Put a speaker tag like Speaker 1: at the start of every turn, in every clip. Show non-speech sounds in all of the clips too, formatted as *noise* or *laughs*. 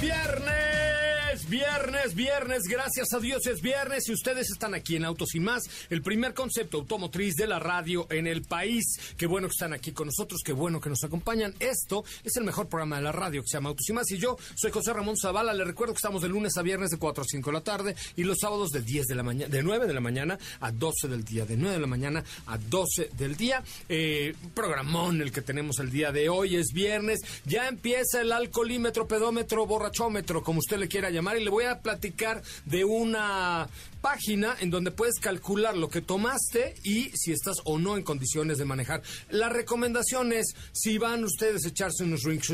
Speaker 1: Viernes, viernes, viernes, gracias a Dios es viernes y ustedes están aquí en Autos y más, el primer concepto automotriz de la radio en el país. Qué bueno que están aquí con nosotros, qué bueno que nos acompañan. Esto es el mejor programa de la radio que se llama Autos y más y yo soy José Ramón Zavala. Les recuerdo que estamos de lunes a viernes de 4 a 5 de la tarde y los sábados de 10 de la mañana, de 9 de la mañana a 12 del día, de 9 de la mañana a 12 del día. Eh, programón el que tenemos el día de hoy es viernes, ya empieza el alcoholímetro, pedómetro, borracho como usted le quiera llamar, y le voy a platicar de una página en donde puedes calcular lo que tomaste y si estás o no en condiciones de manejar. La recomendación es, si van ustedes a echarse unos rings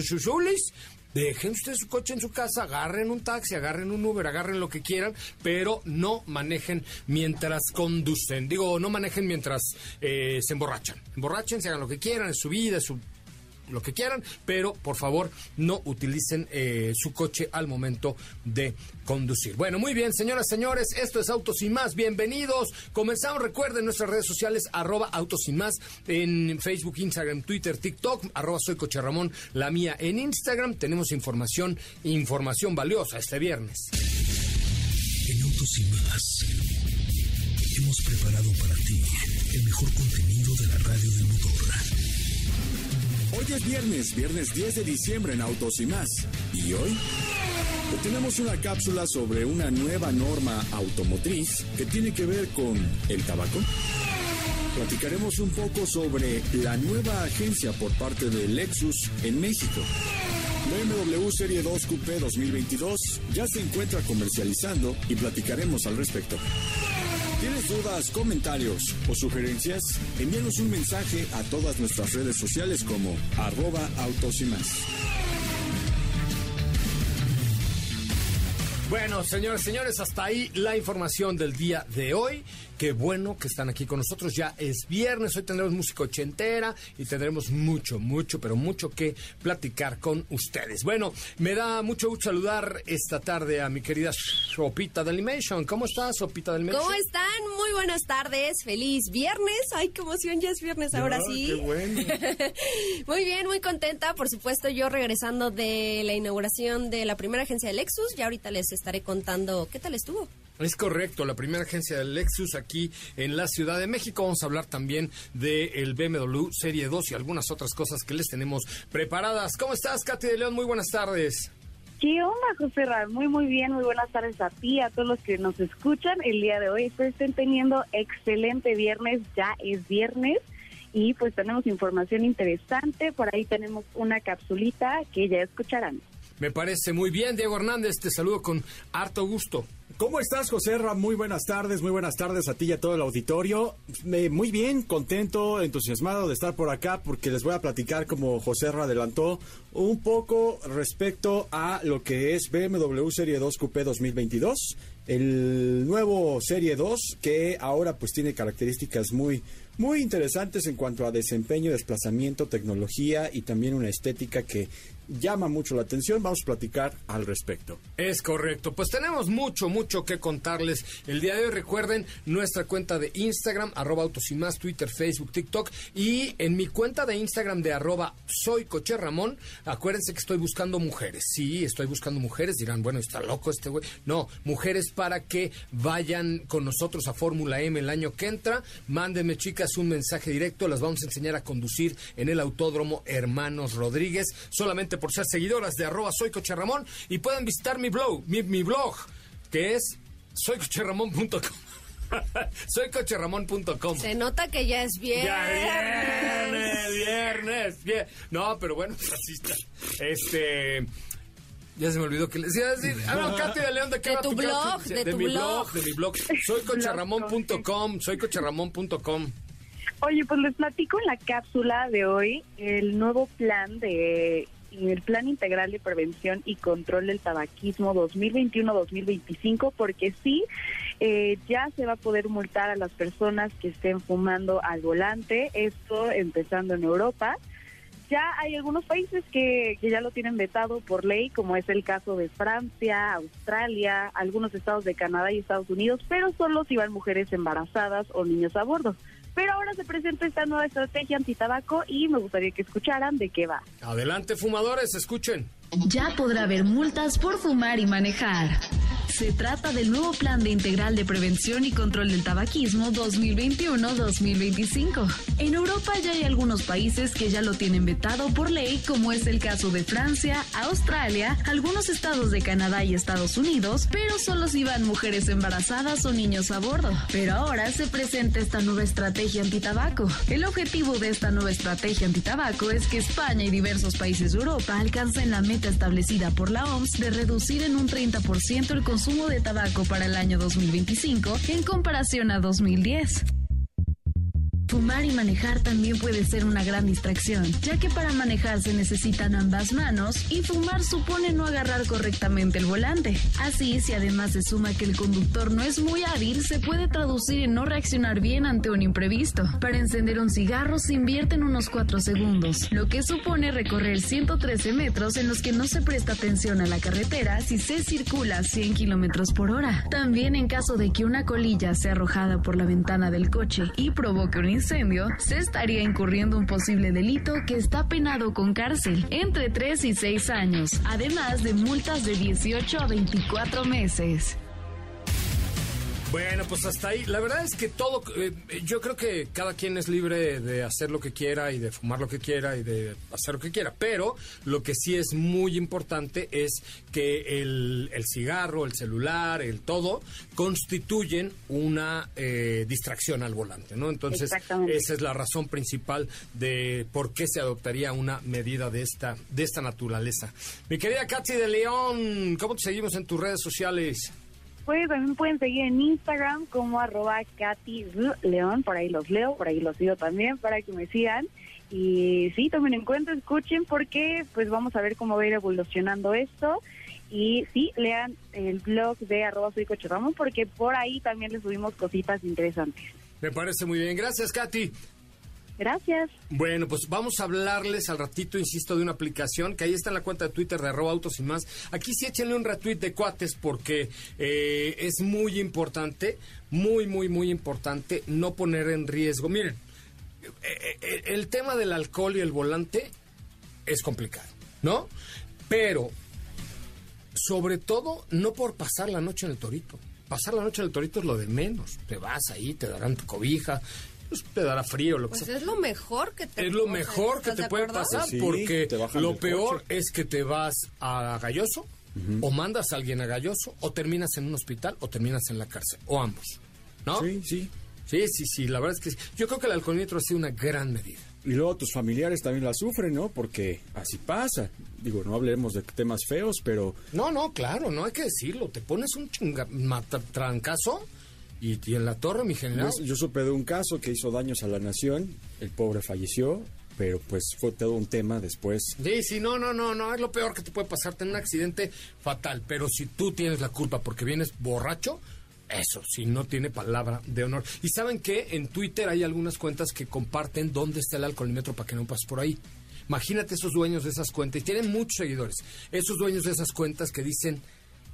Speaker 1: Dejen ustedes su coche en su casa, agarren un taxi, agarren un Uber, agarren lo que quieran, pero no manejen mientras conducen. Digo, no manejen mientras eh, se emborrachan. Emborrachen, se hagan lo que quieran, es su vida, es su lo que quieran, pero por favor no utilicen eh, su coche al momento de conducir. Bueno, muy bien, señoras, señores, esto es Autos y Más, bienvenidos. Comenzamos, recuerden nuestras redes sociales, arroba Autos y Más, en Facebook, Instagram, Twitter, TikTok, arroba Soy Coche Ramón, la mía en Instagram. Tenemos información, información valiosa este viernes.
Speaker 2: En Autos y Más hemos preparado para ti el mejor contenido de la radio del
Speaker 3: Hoy es viernes, viernes 10 de diciembre en Autos y más. ¿Y hoy? tenemos una cápsula sobre una nueva norma automotriz que tiene que ver con el tabaco. Platicaremos un poco sobre la nueva agencia por parte de Lexus en México. BMW Serie 2 Coupé 2022 ya se encuentra comercializando y platicaremos al respecto. ¿Tienes dudas, comentarios o sugerencias? Envíanos un mensaje a todas nuestras redes sociales como arroba autos y más.
Speaker 1: Bueno, señores, señores, hasta ahí la información del día de hoy. Qué bueno que están aquí con nosotros. Ya es viernes, hoy tendremos música ochentera y tendremos mucho, mucho, pero mucho que platicar con ustedes. Bueno, me da mucho gusto saludar esta tarde a mi querida Sopita de Animation. ¿Cómo estás, Sopita de Animation?
Speaker 4: ¿Cómo están? Muy buenas tardes. Feliz viernes. Ay, qué emoción, ya es viernes ahora sí.
Speaker 1: Qué bueno. *laughs*
Speaker 4: muy bien, muy contenta. Por supuesto, yo regresando de la inauguración de la primera agencia de Lexus. Ya ahorita les estaré contando qué tal estuvo.
Speaker 1: Es correcto, la primera agencia de Lexus aquí en la Ciudad de México. Vamos a hablar también del BMW Serie 2 y algunas otras cosas que les tenemos preparadas. ¿Cómo estás, Katy de León? Muy buenas tardes.
Speaker 5: ¿Qué onda, José Ramón? Muy, muy bien. Muy buenas tardes a ti, a todos los que nos escuchan el día de hoy. Espero estén teniendo excelente viernes. Ya es viernes y pues tenemos información interesante. Por ahí tenemos una capsulita que ya escucharán.
Speaker 1: Me parece muy bien, Diego Hernández. Te saludo con harto gusto.
Speaker 6: ¿Cómo estás, José Ra? Muy buenas tardes, muy buenas tardes a ti y a todo el auditorio. muy bien, contento, entusiasmado de estar por acá porque les voy a platicar, como José Ra adelantó, un poco respecto a lo que es BMW Serie 2 Coupé 2022. El nuevo Serie 2 que ahora pues tiene características muy muy interesantes en cuanto a desempeño, desplazamiento, tecnología y también una estética que llama mucho la atención. Vamos a platicar al respecto.
Speaker 1: Es correcto. Pues tenemos mucho, mucho que contarles el día de hoy. Recuerden nuestra cuenta de Instagram, arroba autos y más, Twitter, Facebook, TikTok. Y en mi cuenta de Instagram de arroba soy Ramón, acuérdense que estoy buscando mujeres. Sí, estoy buscando mujeres. Dirán, bueno, está loco este güey. No, mujeres para que vayan con nosotros a Fórmula M el año que entra. Mándenme, chicas, un mensaje directo, las vamos a enseñar a conducir en el Autódromo Hermanos Rodríguez, solamente por ser seguidoras de arroba soy Coche Ramón y pueden visitar mi blog, mi, mi blog, que es soycocherramón.com. *laughs* soycocherramón.com.
Speaker 4: Se nota que ya es viernes.
Speaker 1: Ya viernes, viernes, bien. No, pero bueno, *laughs* así está. Este. Ya se me olvidó que les iba a decir. Ah, no, *laughs* Katy de León, ¿de qué
Speaker 4: De
Speaker 1: va
Speaker 4: tu blog, de tu
Speaker 1: mi
Speaker 4: blog.
Speaker 1: De mi blog. Soycocherramón.com. Soycocherramón.com.
Speaker 5: Oye, pues les platico en la cápsula de hoy el nuevo plan de el plan integral de prevención y control del tabaquismo 2021-2025, porque sí, eh, ya se va a poder multar a las personas que estén fumando al volante, esto empezando en Europa. Ya hay algunos países que, que ya lo tienen vetado por ley, como es el caso de Francia, Australia, algunos estados de Canadá y Estados Unidos, pero solo si van mujeres embarazadas o niños a bordo. Pero ahora se presenta esta nueva estrategia antitabaco y me gustaría que escucharan de qué va.
Speaker 1: Adelante, fumadores, escuchen.
Speaker 7: Ya podrá haber multas por fumar y manejar. Se trata del nuevo Plan de Integral de Prevención y Control del Tabaquismo 2021-2025. En Europa ya hay algunos países que ya lo tienen vetado por ley, como es el caso de Francia, Australia, algunos estados de Canadá y Estados Unidos, pero solo si van mujeres embarazadas o niños a bordo. Pero ahora se presenta esta nueva estrategia antitabaco. El objetivo de esta nueva estrategia antitabaco es que España y diversos países de Europa alcancen la meta establecida por la OMS de reducir en un 30% el consumo de tabaco para el año 2025 en comparación a 2010. Fumar y manejar también puede ser una gran distracción, ya que para manejar se necesitan ambas manos y fumar supone no agarrar correctamente el volante. Así, si además se suma que el conductor no es muy hábil, se puede traducir en no reaccionar bien ante un imprevisto. Para encender un cigarro se invierten unos 4 segundos, lo que supone recorrer 113 metros en los que no se presta atención a la carretera si se circula a 100 kilómetros por hora. También en caso de que una colilla sea arrojada por la ventana del coche y provoque un se estaría incurriendo un posible delito que está penado con cárcel entre 3 y 6 años, además de multas de 18 a 24 meses.
Speaker 1: Bueno, pues hasta ahí. La verdad es que todo, eh, yo creo que cada quien es libre de hacer lo que quiera y de fumar lo que quiera y de hacer lo que quiera, pero lo que sí es muy importante es que el, el cigarro, el celular, el todo, constituyen una eh, distracción al volante, ¿no? Entonces, esa es la razón principal de por qué se adoptaría una medida de esta, de esta naturaleza. Mi querida Katy de León, ¿cómo te seguimos en tus redes sociales?
Speaker 5: Pues también pueden seguir en Instagram como arroba Katy León, por ahí los leo, por ahí los sigo también para que me sigan. Y sí, tomen en cuenta, escuchen porque pues vamos a ver cómo va a ir evolucionando esto. Y sí, lean el blog de arroba soy Coche porque por ahí también les subimos cositas interesantes.
Speaker 1: Me parece muy bien. Gracias, Katy.
Speaker 5: Gracias.
Speaker 1: Bueno, pues vamos a hablarles al ratito, insisto, de una aplicación que ahí está en la cuenta de Twitter de arroba autos y más. Aquí sí échenle un retweet de cuates porque eh, es muy importante, muy, muy, muy importante no poner en riesgo. Miren, eh, eh, el tema del alcohol y el volante es complicado, ¿no? Pero, sobre todo, no por pasar la noche en el torito. Pasar la noche en el torito es lo de menos. Te vas ahí, te darán tu cobija, pues te dará frío, lo que
Speaker 4: Pues
Speaker 1: sea.
Speaker 4: es lo mejor que te
Speaker 1: Es lo mejor que
Speaker 4: ¿estás
Speaker 1: te
Speaker 4: de
Speaker 1: puede pasar
Speaker 6: Sí,
Speaker 1: porque lo peor
Speaker 6: coche.
Speaker 1: es que te vas a Galloso o mandas a alguien a Galloso o terminas en un hospital o terminas en la cárcel o ambos, ¿no?
Speaker 6: Sí, sí.
Speaker 1: sí, sí, sí, la verdad es que sí. yo creo que el alcoholímetro ha sido una gran medida.
Speaker 6: Y luego tus familiares también la sufren, ¿no? Porque así pasa. Digo, no hablemos de temas feos, pero
Speaker 1: No, no, claro, no hay que decirlo. Te pones un chinga, trancazo y, y en la torre, mi general.
Speaker 6: yo, yo supe de un caso que hizo daños a la nación. El pobre falleció, pero pues fue todo un tema después.
Speaker 1: Sí, sí, no, no, no, no, es lo peor que te puede pasar, tener un accidente fatal, pero si tú tienes la culpa porque vienes borracho, eso, si no tiene palabra de honor. Y saben que en Twitter hay algunas cuentas que comparten dónde está el alcoholímetro para que no pases por ahí. Imagínate esos dueños de esas cuentas, y tienen muchos seguidores, esos dueños de esas cuentas que dicen,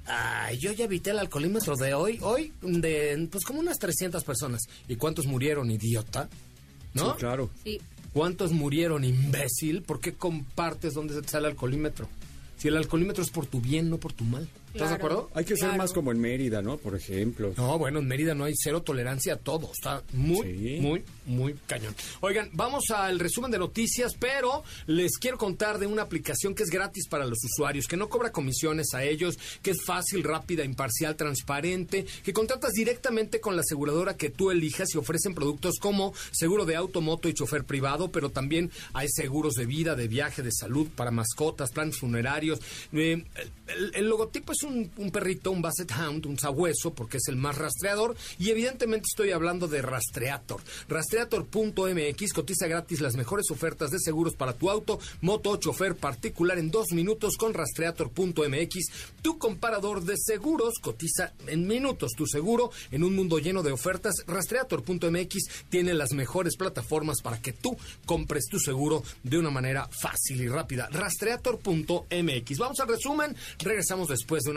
Speaker 1: ay, yo ya evité el alcoholímetro de hoy, hoy, de, pues como unas 300 personas. ¿Y cuántos murieron, idiota? ¿No?
Speaker 6: Sí, claro.
Speaker 4: Sí.
Speaker 1: ¿Cuántos murieron, imbécil? ¿Por qué compartes dónde se te sale el alcoholímetro? Si el alcoholímetro es por tu bien, no por tu mal. ¿Estás de acuerdo?
Speaker 6: Hay que ser más como en Mérida, ¿no? Por ejemplo.
Speaker 1: No, bueno, en Mérida no hay cero tolerancia a todo. Está muy,
Speaker 6: Sí.
Speaker 1: muy, muy cañón. Oigan, vamos al resumen de noticias, pero les quiero contar de una aplicación que es gratis para los usuarios, que no cobra comisiones a ellos, que es fácil, rápida, imparcial, transparente, que contratas directamente con la aseguradora que tú elijas y ofrecen productos como seguro de auto, moto y chofer privado, pero también hay seguros de vida, de viaje, de salud para mascotas, planes funerarios. Eh, el, el logotipo es un, un perrito, un Basset Hound, un sabueso, porque es el más rastreador. Y evidentemente estoy hablando de Rastreator. Rastreator.mx cotiza gratis las mejores ofertas de seguros para tu auto, moto o chofer particular en dos minutos con Rastreator.mx. Tu comparador de seguros cotiza en minutos tu seguro en un mundo lleno de ofertas. Rastreator.mx tiene las mejores plataformas para que tú compres tu seguro de una manera fácil y rápida. Rastreator.mx. Vamos al resumen. Regresamos después de una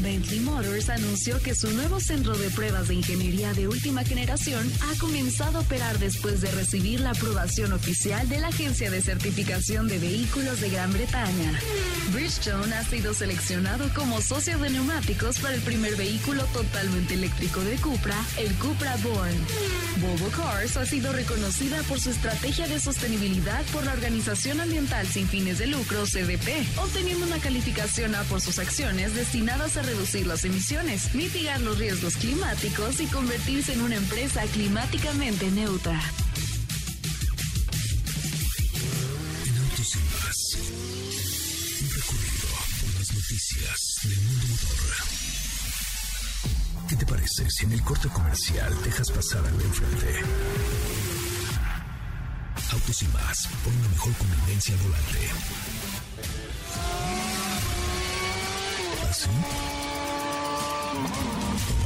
Speaker 7: Bentley Motors anunció que su nuevo centro de pruebas de ingeniería de última generación ha comenzado a operar después de recibir la aprobación oficial de la Agencia de Certificación de Vehículos de Gran Bretaña. Bridgestone ha sido seleccionado como socio de neumáticos para el primer vehículo totalmente eléctrico de Cupra, el Cupra Born. Volvo Cars ha sido reconocida por su estrategia de sostenibilidad por la Organización Ambiental sin fines de lucro, CDP, obteniendo una calificación A por sus acciones destinadas a reducir las emisiones, mitigar los riesgos climáticos y convertirse en una empresa climáticamente neutra.
Speaker 2: En autos y más. Un recorrido por las noticias del mundo motor. ¿Qué te parece si en el corte comercial dejas pasar al de enfrente? Autos y más, por una mejor convivencia volante. ¿Así?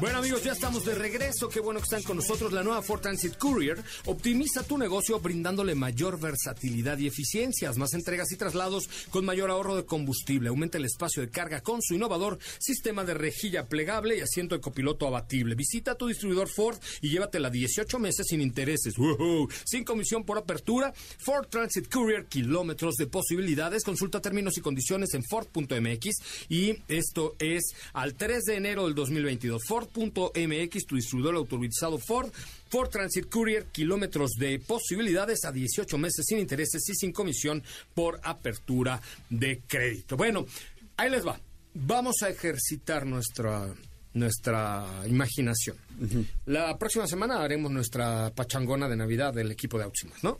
Speaker 1: Bueno amigos, ya estamos de regreso. Qué bueno que están con nosotros. La nueva Ford Transit Courier optimiza tu negocio brindándole mayor versatilidad y eficiencias, más entregas y traslados con mayor ahorro de combustible. Aumenta el espacio de carga con su innovador sistema de rejilla plegable y asiento de copiloto abatible. Visita tu distribuidor Ford y llévatela 18 meses sin intereses. Sin comisión por apertura. Ford Transit Courier, kilómetros de posibilidades. Consulta términos y condiciones en Ford.mx. Y esto es al 3 de enero del 2022. Ford.mx, tu distribuidor autorizado Ford. Ford Transit Courier, kilómetros de posibilidades a 18 meses sin intereses y sin comisión por apertura de crédito. Bueno, ahí les va. Vamos a ejercitar nuestra nuestra imaginación. La próxima semana haremos nuestra pachangona de Navidad del equipo de Auximas, ¿no?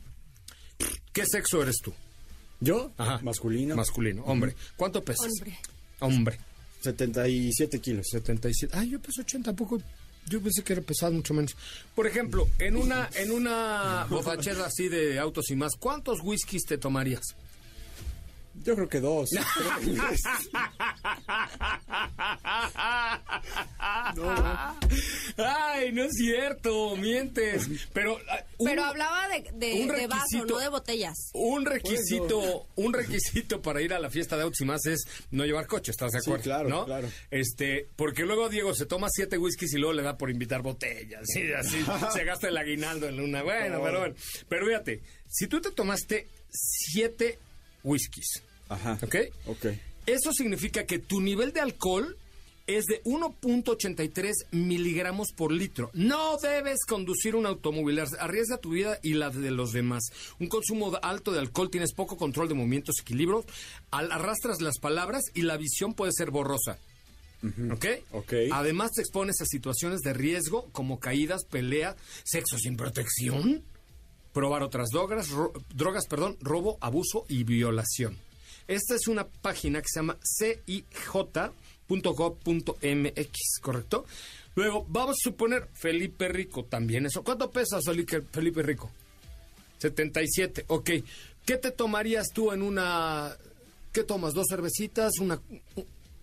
Speaker 1: ¿Qué sexo eres tú?
Speaker 6: ¿Yo?
Speaker 1: Ajá.
Speaker 6: Masculino.
Speaker 1: Masculino, hombre. ¿Cuánto pesas?
Speaker 4: Hombre.
Speaker 1: Hombre.
Speaker 6: 77 kilos.
Speaker 1: 77. Ay, yo peso 80, ¿a poco? Yo pensé que era pesado mucho menos. Por ejemplo, en una en una *laughs* bofachera así de autos y más, ¿cuántos whiskies te tomarías?
Speaker 6: Yo creo que dos. *laughs*
Speaker 1: Ay, no es cierto, mientes. Pero ah, un-
Speaker 4: Pero hablaba de, de,
Speaker 1: un
Speaker 4: de vaso,
Speaker 1: requisito.
Speaker 4: no de botellas.
Speaker 1: Un requisito, un requisito para ir a la fiesta de autos y más es no llevar coche, ¿estás de
Speaker 6: Sí,
Speaker 1: acuerdo?
Speaker 6: claro,
Speaker 1: ¿no?
Speaker 6: claro.
Speaker 1: Este, porque luego Diego se toma siete whiskies y luego le da por invitar botellas, y así *laughs* se gasta el aguinaldo en una. Bueno, pero bueno. Pero fíjate, si tú te tomaste siete whiskies,
Speaker 6: Ajá.
Speaker 1: ¿ok?
Speaker 6: Ok.
Speaker 1: Eso significa que tu nivel de alcohol es de 1.83 miligramos por litro. No debes conducir un automóvil. Arriesga tu vida y la de los demás. Un consumo alto de alcohol, tienes poco control de movimientos, equilibrios, arrastras las palabras y la visión puede ser borrosa. ¿Ok?
Speaker 6: Ok.
Speaker 1: Además te expones a situaciones de riesgo como caídas, pelea, sexo sin protección, probar otras drogas, ro- drogas, perdón, robo, abuso y violación. Esta es una página que se llama cij.gov.mx, ¿correcto? Luego, vamos a suponer Felipe Rico también eso. ¿Cuánto pesas, Felipe Felipe Rico? 77, ok. ¿Qué te tomarías tú en una... ¿Qué tomas? ¿Dos cervecitas? Una...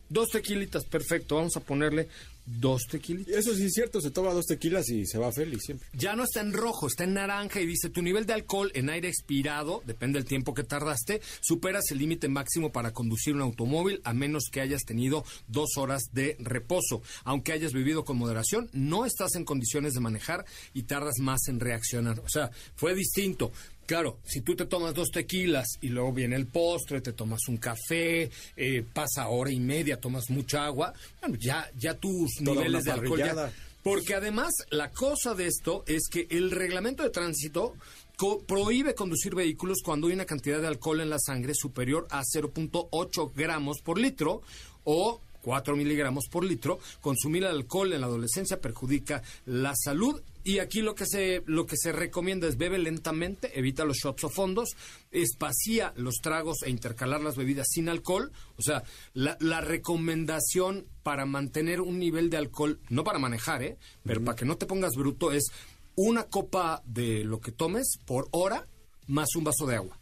Speaker 1: Dos tequilitas, perfecto. Vamos a ponerle dos tequilitas.
Speaker 6: Eso sí es cierto, se toma dos tequilas y se va feliz siempre.
Speaker 1: Ya no está en rojo, está en naranja y dice tu nivel de alcohol en aire expirado, depende del tiempo que tardaste, superas el límite máximo para conducir un automóvil a menos que hayas tenido dos horas de reposo. Aunque hayas vivido con moderación, no estás en condiciones de manejar y tardas más en reaccionar. O sea, fue distinto. Claro, si tú te tomas dos tequilas y luego viene el postre, te tomas un café, eh, pasa hora y media, tomas mucha agua, bueno, ya, ya tus
Speaker 6: Toda
Speaker 1: niveles de alcohol ya, porque además, la cosa de esto es que el reglamento de tránsito co- prohíbe conducir vehículos cuando hay una cantidad de alcohol en la sangre superior a 0.8 gramos por litro o 4 miligramos por litro. Consumir alcohol en la adolescencia perjudica la salud. Y aquí lo que se lo que se recomienda es bebe lentamente, evita los shots o fondos, espacía los tragos e intercalar las bebidas sin alcohol. O sea, la, la recomendación para mantener un nivel de alcohol, no para manejar, ¿eh? pero para que no te pongas bruto, es una copa de lo que tomes por hora más un vaso de agua.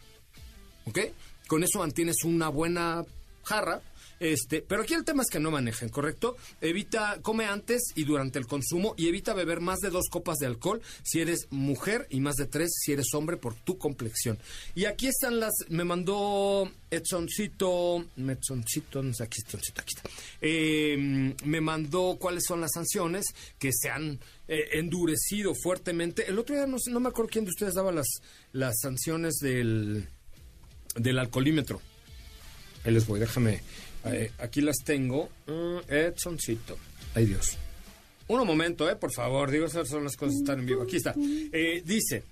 Speaker 1: ¿Ok? Con eso mantienes una buena jarra. Este, pero aquí el tema es que no manejen, ¿correcto? Evita, come antes y durante el consumo y evita beber más de dos copas de alcohol si eres mujer y más de tres si eres hombre por tu complexión. Y aquí están las, me mandó Edsoncito, Edsoncito, no sé, aquí está, aquí está. Eh, me mandó cuáles son las sanciones que se han eh, endurecido fuertemente. El otro día no, no me acuerdo quién de ustedes daba las, las sanciones del del alcoholímetro. Ahí les voy, déjame. Eh, aquí las tengo. Mm, Edsoncito. Ay Dios. Un momento, eh, por favor. Digo, esas son las cosas que están en vivo. Aquí está. Eh, dice.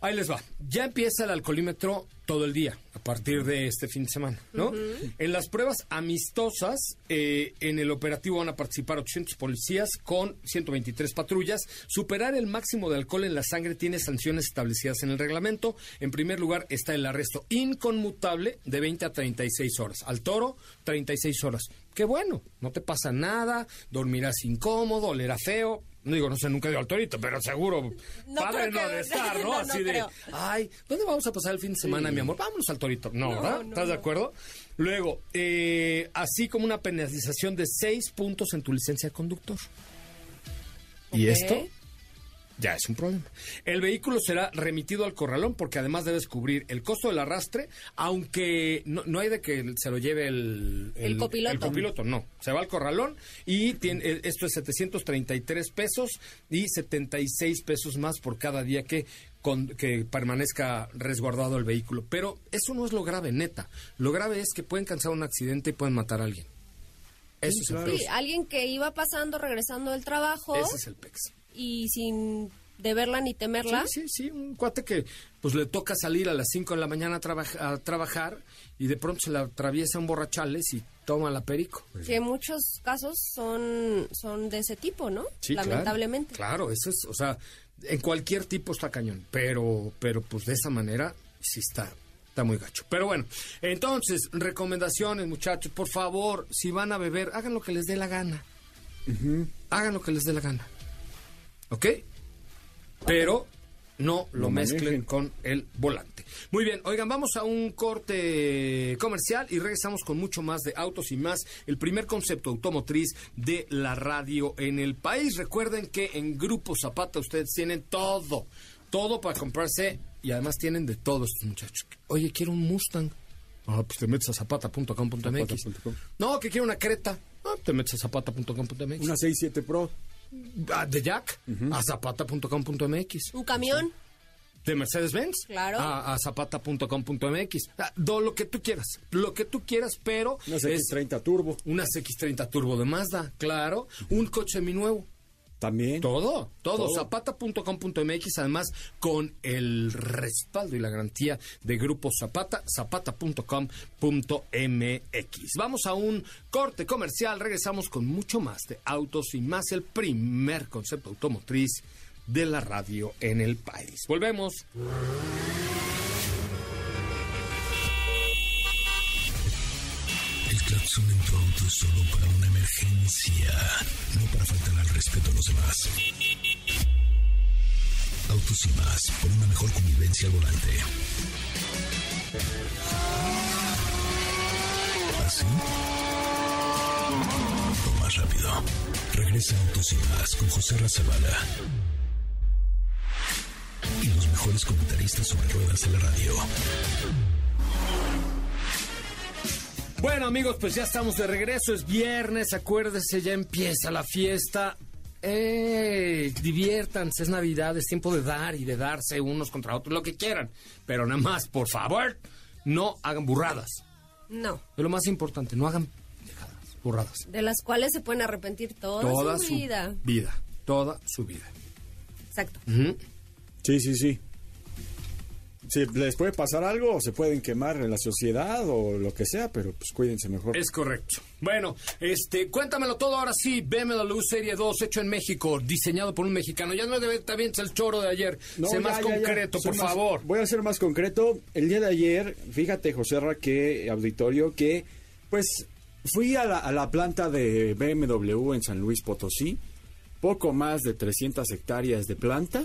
Speaker 1: Ahí les va. Ya empieza el alcoholímetro todo el día, a partir de este fin de semana, ¿no? En las pruebas amistosas, eh, en el operativo van a participar 800 policías con 123 patrullas. Superar el máximo de alcohol en la sangre tiene sanciones establecidas en el reglamento. En primer lugar está el arresto inconmutable de 20 a 36 horas. Al toro, 36 horas. Qué bueno, no te pasa nada, dormirás incómodo, olerá feo. No digo, no sé, nunca he ido al torito, pero seguro,
Speaker 4: No
Speaker 1: padre no de estar, *laughs* ¿no? Así de,
Speaker 4: creo.
Speaker 1: ay, ¿dónde vamos a pasar el fin de semana, mi amor? Vámonos al torito. No, ¿verdad? ¿Estás de acuerdo? Luego, eh, así como una penalización de seis puntos en tu licencia de conductor. Y esto ya es un problema. El vehículo será remitido al corralón porque además debes cubrir el costo del arrastre, aunque no, no hay de que se lo lleve el,
Speaker 4: El copiloto.
Speaker 1: el copiloto, no. Se va al corralón y tiene, eh, esto es 733 pesos y 76 pesos más por cada día que, con- que permanezca resguardado el vehículo. Pero eso no es lo grave, neta. Lo grave es que pueden causar un accidente y pueden matar a alguien. Eso es el
Speaker 6: claro.
Speaker 4: Sí, alguien que iba pasando, regresando del trabajo
Speaker 1: Ese es el pex.
Speaker 4: Y sin deberla ni temerla.
Speaker 1: Sí, sí, sí, un cuate que pues le toca salir a las 5 de la mañana a, traba- a trabajar y de pronto se le atraviesa un borrachales y toma la perico.
Speaker 4: Que muchos casos son, son de ese tipo, ¿no?
Speaker 1: Sí, claro.
Speaker 4: Lamentablemente.
Speaker 1: Claro, eso es, o sea, en cualquier tipo está cañón, pero, pero pues de esa manera sí está, está muy gacho. Pero bueno, entonces, recomendaciones, muchachos, por favor, si van a beber, hagan lo que les dé la gana. Hagan lo que les dé la gana. ¿Ok? Pero no lo
Speaker 6: No
Speaker 1: mezclen
Speaker 6: manejen.
Speaker 1: con el volante. Muy bien, oigan, vamos a un corte comercial y regresamos con mucho más de autos y más. El primer concepto automotriz de la radio en el país. Recuerden que en Grupo Zapata ustedes tienen todo, todo para comprarse y además tienen de todo estos muchachos. Oye, quiero un Mustang. Ah, pues te metes a zapata.com.mx.
Speaker 6: Zapata.com.
Speaker 1: No, que quiero una Creta. Ah, te metes a zapata.com.mx.
Speaker 6: Una 6-7 Pro.
Speaker 1: Ah, de Jack a zapata.com.mx.
Speaker 4: Un camión.
Speaker 1: De Mercedes-Benz
Speaker 4: Claro.
Speaker 1: a, a zapata.com.mx. Ah, lo que tú quieras. Lo que tú quieras, pero.
Speaker 6: Una
Speaker 1: es
Speaker 6: X30 Turbo.
Speaker 1: una X30 Turbo de Mazda, claro. Un coche seminuevo.
Speaker 6: También.
Speaker 1: Todo, todo.
Speaker 6: Todo.
Speaker 1: Zapata.com.mx, además con el respaldo y la garantía de Grupo Zapata, zapata.com.mx. Vamos a un corte comercial, regresamos con mucho más de autos y más el primer concepto automotriz de la radio en el país. Volvemos.
Speaker 2: Claxon en tu auto solo para una emergencia, no para faltar al respeto a los demás. Autos y más, por una mejor convivencia al volante. ¿Así? Toma. más rápido. Regresa Autos y Más con José Razabala. Y los mejores comentaristas sobre ruedas de la radio.
Speaker 1: Bueno amigos, pues ya estamos de regreso, es viernes, acuérdese, ya empieza la fiesta. ¡Eh! Diviértanse, es Navidad, es tiempo de dar y de darse unos contra otros, lo que quieran. Pero nada más, por favor, no hagan burradas.
Speaker 4: No.
Speaker 1: Es lo más importante, no hagan dejadas, burradas.
Speaker 4: De las cuales se pueden arrepentir toda,
Speaker 1: Toda
Speaker 4: su
Speaker 1: su
Speaker 4: vida.
Speaker 1: vida, toda su vida.
Speaker 4: Exacto.
Speaker 6: Sí, sí, sí. Si les puede pasar algo, o se pueden quemar en la sociedad o lo que sea, pero pues cuídense mejor.
Speaker 1: Es correcto. Bueno, este, cuéntamelo todo ahora sí. BMW Serie 2, hecho en México, diseñado por un mexicano. Ya no debe también el choro de ayer.
Speaker 6: No,
Speaker 1: sé
Speaker 6: ya,
Speaker 1: más
Speaker 6: ya,
Speaker 1: concreto, por
Speaker 6: más-
Speaker 1: favor.
Speaker 6: Voy a ser más concreto. El día de ayer, fíjate, José Ra, que auditorio, que pues fui a la, a la planta de BMW en San Luis Potosí. Poco más de 300 hectáreas de planta.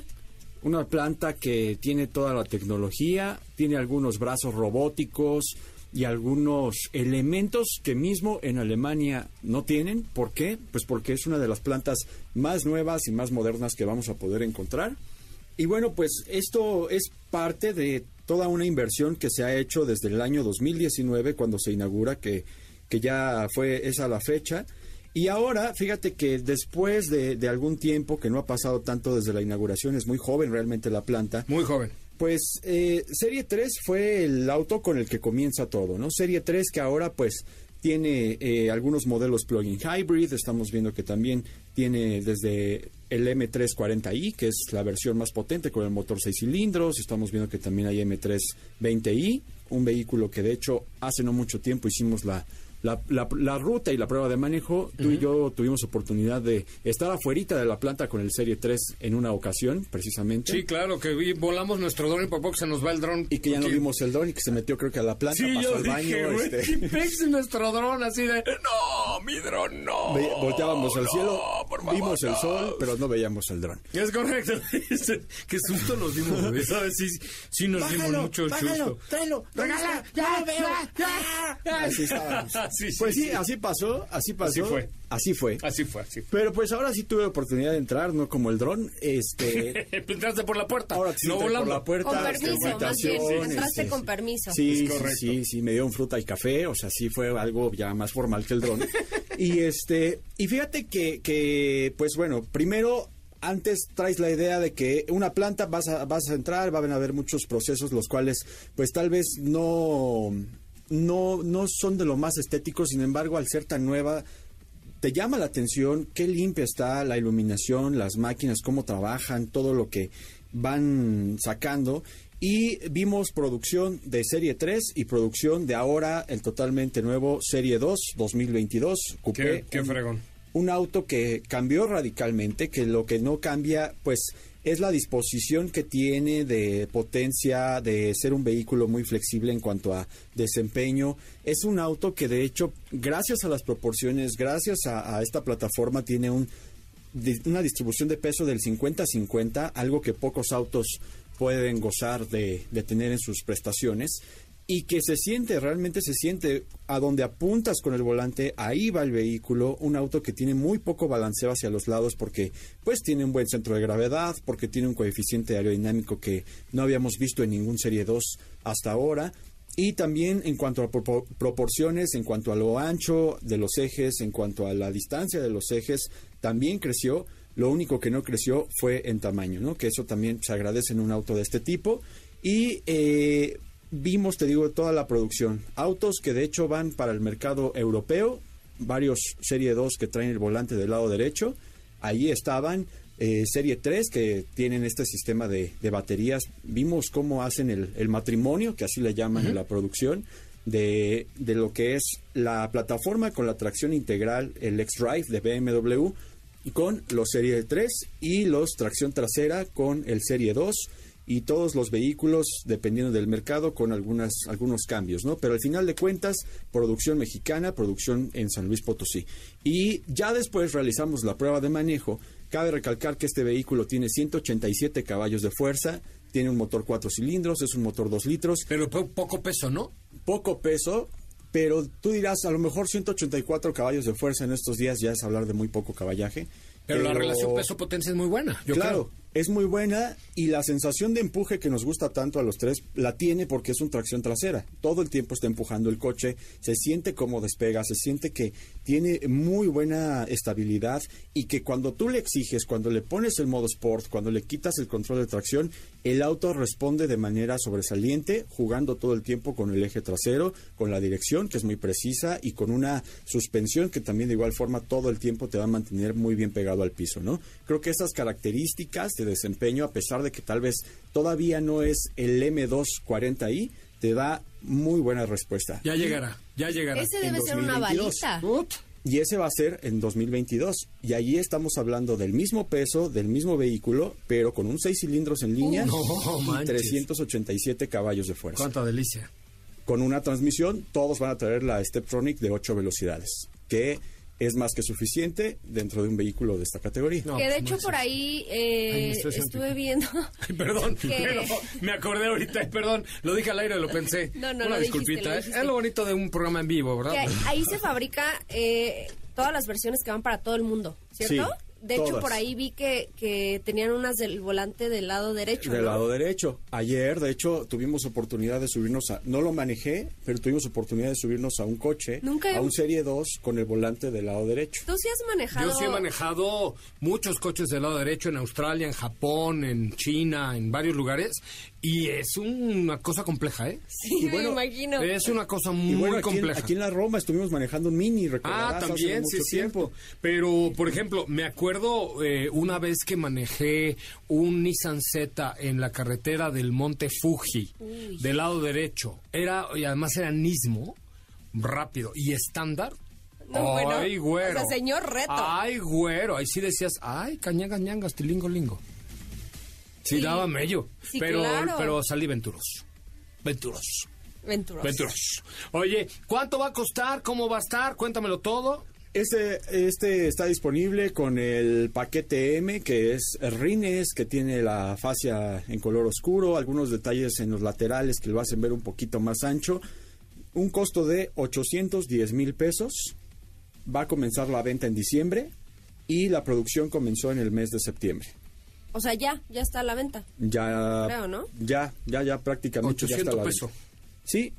Speaker 6: Una planta que tiene toda la tecnología, tiene algunos brazos robóticos y algunos elementos que mismo en Alemania no tienen. ¿Por qué? Pues porque es una de las plantas más nuevas y más modernas que vamos a poder encontrar. Y bueno, pues esto es parte de toda una inversión que se ha hecho desde el año 2019 cuando se inaugura, que, que ya fue esa la fecha. Y ahora, fíjate que después de, de algún tiempo, que no ha pasado tanto desde la inauguración, es muy joven realmente la planta,
Speaker 1: Muy joven.
Speaker 6: pues eh, Serie 3 fue el auto con el que comienza todo, ¿no? Serie 3 que ahora pues tiene eh, algunos modelos plug-in hybrid, estamos viendo que también tiene desde el M340i, que es la versión más potente con el motor 6 cilindros, estamos viendo que también hay M320i, un vehículo que de hecho hace no mucho tiempo hicimos la... La, la- la ruta y la prueba de manejo, tú y yo tuvimos oportunidad de estar afuerita de la planta con el Serie 3 en una ocasión, precisamente.
Speaker 1: Sí, claro, que vi- volamos nuestro dron y por poco se nos va el dron.
Speaker 6: Y que ya no vimos el dron y que se metió creo que a la planta,
Speaker 1: Sí,
Speaker 6: pasó
Speaker 1: yo
Speaker 6: al
Speaker 1: dije,
Speaker 6: baño. este,
Speaker 1: ¿qué pex nuestro dron así de... No, mi dron, no.
Speaker 6: ve- volteábamos al
Speaker 1: no,
Speaker 6: cielo,
Speaker 1: por favor,
Speaker 6: vimos el
Speaker 1: no.
Speaker 6: sol, pero no veíamos el dron.
Speaker 1: Es correcto. *laughs* Qué susto nos dimos, güey. ¿Sabes? Sí, sí nos dimos mucho susto.
Speaker 6: tráelo,
Speaker 1: ¡Regala! ¡Ya veo! ¡Ya! ya.
Speaker 6: Así estábamos. *laughs*
Speaker 1: Sí, sí,
Speaker 6: Pues sí,
Speaker 1: sí.
Speaker 6: así pasó, así pasó.
Speaker 1: Así fue.
Speaker 6: Así fue.
Speaker 1: Así fue, así fue.
Speaker 6: Pero pues ahora sí tuve oportunidad de entrar, no como el dron. Este, *laughs*
Speaker 1: Entraste por la puerta.
Speaker 6: ahora sí
Speaker 1: no
Speaker 6: por la puerta.
Speaker 4: Con
Speaker 6: este,
Speaker 4: permiso, más bien.
Speaker 6: invitación,
Speaker 4: Entraste
Speaker 6: este,
Speaker 4: con permiso.
Speaker 6: Sí,
Speaker 1: Es
Speaker 6: sí,
Speaker 1: correcto.
Speaker 6: sí, sí, me dieron fruta y café, o sea, sí fue algo ya más formal que el dron. *laughs* y este, y fíjate que, que, pues bueno, primero antes traes la idea de que una planta vas a, vas a entrar, van a haber muchos procesos los cuales pues tal vez no, no, no son de lo más estéticos, sin embargo al ser tan nueva te llama la atención qué limpia está la iluminación, las máquinas, cómo trabajan, todo lo que van sacando. Y vimos producción de Serie 3 y producción de ahora el totalmente nuevo Serie 2 2022. Coupé,
Speaker 1: Qué, qué
Speaker 6: un-
Speaker 1: fregón.
Speaker 6: un auto que cambió radicalmente, que lo que no cambia, pues es la disposición que tiene de potencia, de ser un vehículo muy flexible en cuanto a desempeño. Es un auto que de hecho, gracias a las proporciones, gracias a, esta plataforma, tiene un, una distribución de peso del 50-50, algo que pocos autos pueden gozar de, de tener en sus prestaciones y que se siente, realmente se siente a donde apuntas con el volante, ahí va el vehículo, un auto que tiene muy poco balanceo hacia los lados porque pues tiene un buen centro de gravedad, porque tiene un coeficiente aerodinámico que no habíamos visto en ningún Serie 2 hasta ahora. Y también en cuanto a propor- proporciones, en cuanto a lo ancho de los ejes, en cuanto a la distancia de los ejes, también creció. Lo único que no creció fue en tamaño, ¿no? Que eso también se agradece en un auto de este tipo. Y eh, vimos, te digo, toda la producción. Autos que de hecho van para el mercado europeo, varios Serie 2 que traen el volante del lado derecho. Ahí estaban eh, Serie 3 que tienen este sistema de, de baterías. Vimos cómo hacen el, el matrimonio, que así le llaman en la producción, de, de lo que es la plataforma con la tracción integral, el X-Drive de BMW, y con los Serie 3 y los tracción trasera con el Serie 2 y todos los vehículos dependiendo del mercado con algunas algunos cambios, ¿no? Pero al final de cuentas, producción mexicana, producción en San Luis Potosí. Y ya después realizamos la prueba de manejo. Cabe recalcar que este vehículo tiene 187 caballos de fuerza, tiene un motor 4 cilindros, es un motor 2 litros,
Speaker 1: Pero po- poco peso, ¿no?
Speaker 6: poco peso, Pero tú dirás, a lo mejor 184 caballos de fuerza en estos días ya es hablar de muy poco caballaje.
Speaker 1: Pero, la relación peso-potencia es muy buena, yo
Speaker 6: claro,
Speaker 1: creo.
Speaker 6: Es muy buena y la sensación de empuje que nos gusta tanto a los tres la tiene porque es un tracción trasera. Todo el tiempo está empujando el coche, se siente como despega, se siente que tiene muy buena estabilidad y que cuando tú le exiges, cuando le pones el modo sport, cuando le quitas el control de tracción, el auto responde de manera sobresaliente, jugando todo el tiempo con el eje trasero, con la dirección que es muy precisa y con una suspensión que también de igual forma todo el tiempo te va a mantener muy bien pegado al piso, ¿no? Creo que esas características de desempeño, a pesar de que tal vez todavía no es el M240i, te da muy buena respuesta.
Speaker 1: Ya llegará, ya llegará.
Speaker 4: Ese debe ser una
Speaker 6: 2022.
Speaker 4: balita.
Speaker 6: Y ese va a ser en 2022. Y allí estamos hablando del mismo peso, del mismo vehículo, pero con un 6 cilindros en línea
Speaker 1: no
Speaker 6: y
Speaker 1: manches.
Speaker 6: 387 caballos de fuerza.
Speaker 1: Cuánta delicia.
Speaker 6: Con una transmisión, todos van a traer la Steptronic de 8 velocidades, que es más que suficiente dentro de un vehículo de esta categoría.
Speaker 1: No,
Speaker 4: que de
Speaker 1: pues,
Speaker 4: hecho por ahí eh,
Speaker 1: Ay,
Speaker 4: estuve viendo. *laughs*
Speaker 1: Ay, perdón, *laughs*
Speaker 4: que-
Speaker 1: pero me acordé ahorita, perdón, lo dije al aire, lo pensé. *laughs*
Speaker 4: No, no,
Speaker 1: Una
Speaker 4: lo dijiste,
Speaker 1: disculpita,
Speaker 4: lo
Speaker 1: ¿eh?
Speaker 4: dijiste.
Speaker 1: es lo bonito de un programa en vivo, ¿verdad?
Speaker 4: que ahí, ahí se fabrica eh, todas las versiones que van para todo el mundo, ¿cierto?
Speaker 6: Sí,
Speaker 4: de hecho, por ahí vi que, que tenían unas del volante del lado derecho.
Speaker 6: Del
Speaker 4: ¿no?
Speaker 6: lado derecho. Ayer, de hecho, tuvimos oportunidad de subirnos a... No lo manejé, pero tuvimos oportunidad de subirnos a un coche,
Speaker 4: Nunca he-
Speaker 6: a un Serie 2 con el volante del lado derecho.
Speaker 4: Tú sí has manejado.
Speaker 1: Yo sí he manejado muchos coches del lado derecho en Australia, en Japón, en China, en varios lugares. Y es una cosa compleja, ¿eh?
Speaker 4: Sí, me
Speaker 6: bueno,
Speaker 4: imagino.
Speaker 1: Es una cosa muy
Speaker 6: Y bueno, aquí en,
Speaker 1: compleja.
Speaker 6: aquí en la Roma estuvimos manejando un Mini,
Speaker 1: Ah,
Speaker 6: recordarás, hace
Speaker 1: también,
Speaker 6: mucho
Speaker 1: sí, cierto.
Speaker 6: tiempo.
Speaker 1: Pero, por ejemplo, me acuerdo eh, una vez que manejé un Nissan Z en la carretera del Monte Fuji, del lado derecho. Era, y además era Nismo, rápido y estándar.
Speaker 4: No, bueno,
Speaker 1: ay, güero.
Speaker 4: o sea, señor reto.
Speaker 1: Ay, güero. Ahí sí decías, ay, cañanga, ñanga, estilingo, lingo. Sí,
Speaker 4: Sí.
Speaker 1: daba mello.
Speaker 4: Sí,
Speaker 1: pero,
Speaker 4: claro.
Speaker 1: pero salí venturoso. Venturoso.
Speaker 4: Venturoso.
Speaker 1: Venturoso. Oye, ¿cuánto va a costar? ¿Cómo va a estar? Cuéntamelo todo.
Speaker 6: Este, este está disponible con el paquete M, que es rines, que tiene la fascia en color oscuro, algunos detalles en los laterales que lo hacen ver un poquito más ancho. Un costo de 810 mil pesos. Va a comenzar la venta en diciembre y la producción comenzó en el mes de septiembre.
Speaker 4: O sea, ya, ya está a la venta.
Speaker 6: Ya,
Speaker 4: Creo, ¿no?
Speaker 6: ya, ya, ya prácticamente ya está
Speaker 1: 800
Speaker 6: la
Speaker 1: pesos.
Speaker 6: venta. Sí,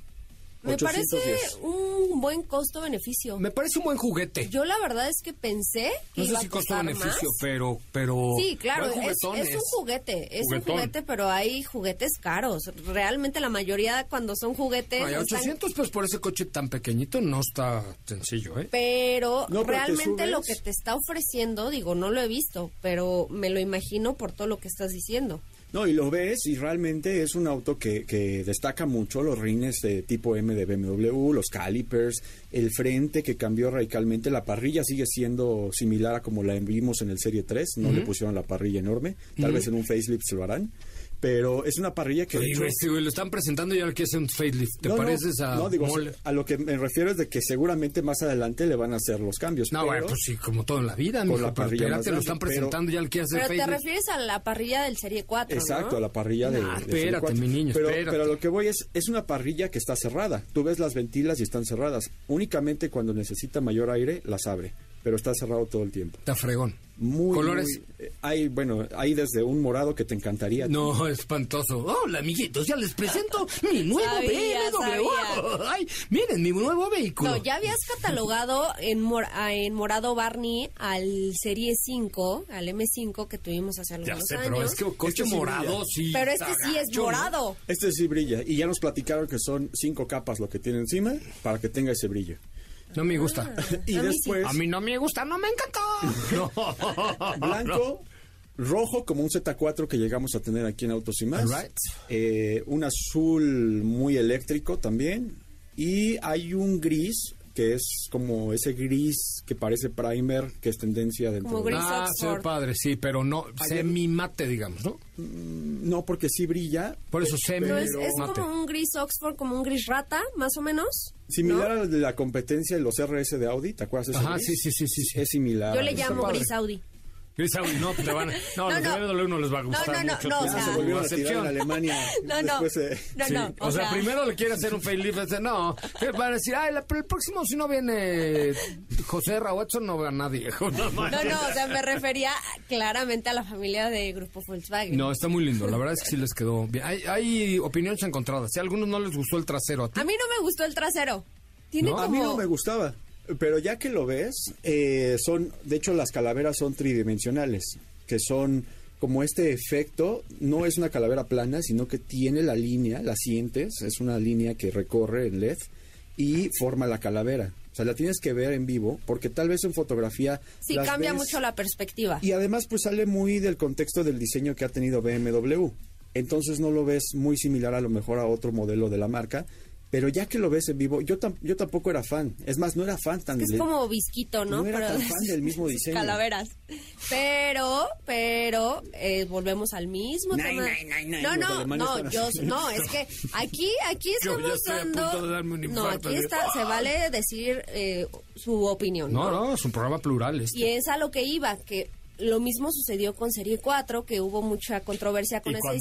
Speaker 4: Me parece
Speaker 6: 810.
Speaker 4: un buen costo-beneficio.
Speaker 1: Me parece un buen juguete.
Speaker 4: Yo la verdad es que pensé que
Speaker 1: No sé
Speaker 4: iba
Speaker 1: si costo-beneficio, pero, pero...
Speaker 4: Sí, claro, es, un juguete, es
Speaker 1: Juguetón.
Speaker 4: un juguete, pero hay juguetes caros. Realmente la mayoría cuando son juguetes están-
Speaker 1: 800 pesos por ese coche tan pequeñito no está sencillo, ¿eh?
Speaker 4: pero
Speaker 6: No, pero te
Speaker 4: realmente lo que te está ofreciendo, digo, no lo he visto, pero me lo imagino por todo lo que estás diciendo.
Speaker 6: No, y lo ves y realmente es un auto que, que destaca mucho los rines de tipo M de BMW, los calipers, el frente que cambió radicalmente, la parrilla sigue siendo similar a como la vimos en el Serie 3, no le pusieron la parrilla enorme, tal vez en un facelift se lo harán, pero es una parrilla que...
Speaker 1: Sí,
Speaker 6: hecho-
Speaker 1: güey, lo están presentando y ahora quiere hacer un facelift. ¿Te
Speaker 6: No,
Speaker 1: pareces a
Speaker 6: no, digo,
Speaker 1: Moller?
Speaker 6: a lo que me refiero es de que seguramente más adelante le van a hacer los cambios.
Speaker 1: No,
Speaker 6: pero-
Speaker 1: bueno, pues sí, como todo en la vida,
Speaker 6: Con
Speaker 1: mijo,
Speaker 6: la
Speaker 1: pero
Speaker 6: parrilla
Speaker 1: espérate, lo están
Speaker 6: pero-
Speaker 1: presentando y ya le quiere hacer
Speaker 4: Pero te refieres a la parrilla del Serie 4,
Speaker 6: Exacto,
Speaker 4: ¿no?
Speaker 6: a la parrilla de.
Speaker 1: Ah,
Speaker 6: de Serie
Speaker 1: espérate,
Speaker 6: 4.
Speaker 1: mi niño,
Speaker 6: pero,
Speaker 1: espérate.
Speaker 6: pero lo que voy es, es una parrilla que está cerrada. Tú ves las ventilas y están cerradas. Únicamente cuando necesita mayor aire, las abre. Pero está cerrado todo el tiempo.
Speaker 1: Está fregón.
Speaker 6: Muy,
Speaker 1: ¿Colores?
Speaker 6: muy- eh, hay, bueno, hay desde un morado que te encantaría.
Speaker 1: No, espantoso. Hola, amiguitos, ya les presento mi *laughs* nuevo
Speaker 4: Sabía,
Speaker 1: BMW.
Speaker 4: sabía. *laughs*
Speaker 1: Ay, miren, mi nuevo vehículo.
Speaker 4: No, ya habías catalogado en, mor- en morado Barney al Serie 5, al M5 que tuvimos hace
Speaker 1: Ya
Speaker 4: algunos
Speaker 1: sé,
Speaker 4: años.
Speaker 1: pero es que coche
Speaker 6: Este
Speaker 1: morado, sí.
Speaker 4: Pero este sí es morado.
Speaker 6: Este sí brilla. Y ya nos platicaron que son cinco capas lo que tiene encima para que tenga ese brillo.
Speaker 1: No me gusta. *laughs*
Speaker 6: Y
Speaker 4: A mí sí.
Speaker 6: después,
Speaker 1: A mí no me gusta, no me encantó. *laughs* No. *laughs*
Speaker 6: blanco, rojo como un Z4 que llegamos a tener aquí en Autos y más. Eh, un azul muy eléctrico también. Y hay un gris que es como ese gris que parece primer, que es tendencia dentro
Speaker 4: Como
Speaker 6: de-
Speaker 4: gris.
Speaker 1: Ah, se ve
Speaker 4: Oxford.
Speaker 1: padre, sí, pero no,
Speaker 6: Ayer-
Speaker 1: semi mate, digamos, ¿no?
Speaker 6: No, porque sí brilla.
Speaker 1: Por eso semi
Speaker 4: No, es, es
Speaker 1: mate.
Speaker 4: como un gris Oxford, como un gris rata, más o menos.
Speaker 6: Similar de la competencia de los RS de Audi, ¿te acuerdas de ese
Speaker 1: Ajá,
Speaker 6: gris?
Speaker 1: sí, sí, sí, sí, sí.
Speaker 6: Es similar.
Speaker 4: Yo le llamo
Speaker 1: padre.
Speaker 4: gris Audi.
Speaker 1: Chris Audi, no, te van, *laughs* no,
Speaker 4: No,
Speaker 1: los
Speaker 4: no.
Speaker 1: de BMW no les va a gustar
Speaker 4: no, no,
Speaker 1: mucho.
Speaker 4: no, o
Speaker 6: Ya
Speaker 4: sea-
Speaker 6: se volvieron a
Speaker 1: Excepción.
Speaker 6: tirar en Alemania. *laughs*
Speaker 4: No, no.
Speaker 6: después de-
Speaker 4: No,
Speaker 1: Sí,
Speaker 4: no,
Speaker 1: o, sea, primero le quiere hacer un facelift, dice, no, van a decir, ay, la- pero el próximo si no viene José Watson no ve a nadie. *laughs* No,
Speaker 4: No, no, o sea, me refería claramente a la familia de Grupo Volkswagen.
Speaker 1: No, está muy lindo, la verdad es que sí les quedó bien. Hay, hay opiniones encontradas, si a algunos no les gustó el trasero, a ti.
Speaker 4: A mí no me gustó el trasero. Tiene
Speaker 1: No,
Speaker 4: como...
Speaker 6: A mí no me gustaba. Pero ya que lo ves, eh, son, de hecho las calaveras son tridimensionales, que son como este efecto, no es una calavera plana, sino que tiene la línea, la sientes, es una línea que recorre el LED y forma la calavera. O sea, la tienes que ver en vivo, porque tal vez en fotografía...
Speaker 4: Sí, cambia
Speaker 6: ves-
Speaker 4: mucho la perspectiva.
Speaker 6: Y además pues sale muy del contexto del diseño que ha tenido BMW. Entonces no lo ves muy similar a lo mejor a otro modelo de la marca. Pero ya que lo ves en vivo, yo, tam- yo tampoco era fan. Es más, no era fan tan
Speaker 4: Que es
Speaker 6: de-
Speaker 4: como visquito, ¿no?
Speaker 6: No era tan fan del mismo *laughs* diseño.
Speaker 4: Calaveras. Pero, pero, eh, volvemos al mismo tema.
Speaker 6: nay,
Speaker 4: no, no, no, yo, no, es que aquí, aquí estamos dando. no, aquí
Speaker 1: de-
Speaker 4: está, se vale decir eh, su opinión.
Speaker 1: No, no, es un programa plural. Este.
Speaker 4: Y es a lo que iba, que lo mismo sucedió con Serie 4, que hubo mucha controversia con
Speaker 1: Y
Speaker 4: ese